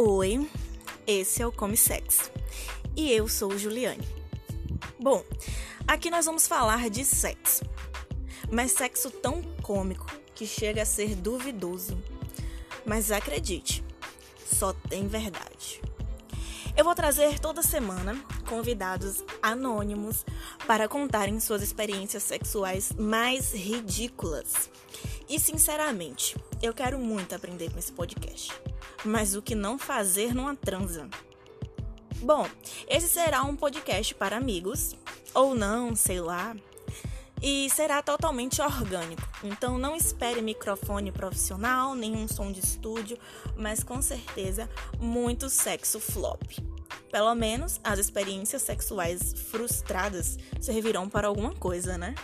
Oi, esse é o Come Sex e eu sou Juliane. Bom, aqui nós vamos falar de sexo, mas sexo tão cômico que chega a ser duvidoso. Mas acredite, só tem verdade. Eu vou trazer toda semana convidados anônimos para contarem suas experiências sexuais mais ridículas. E sinceramente, eu quero muito aprender com esse podcast mas o que não fazer numa transa. Bom, esse será um podcast para amigos, ou não, sei lá, e será totalmente orgânico. Então não espere microfone profissional, nenhum som de estúdio, mas com certeza muito sexo flop. Pelo menos as experiências sexuais frustradas servirão para alguma coisa, né?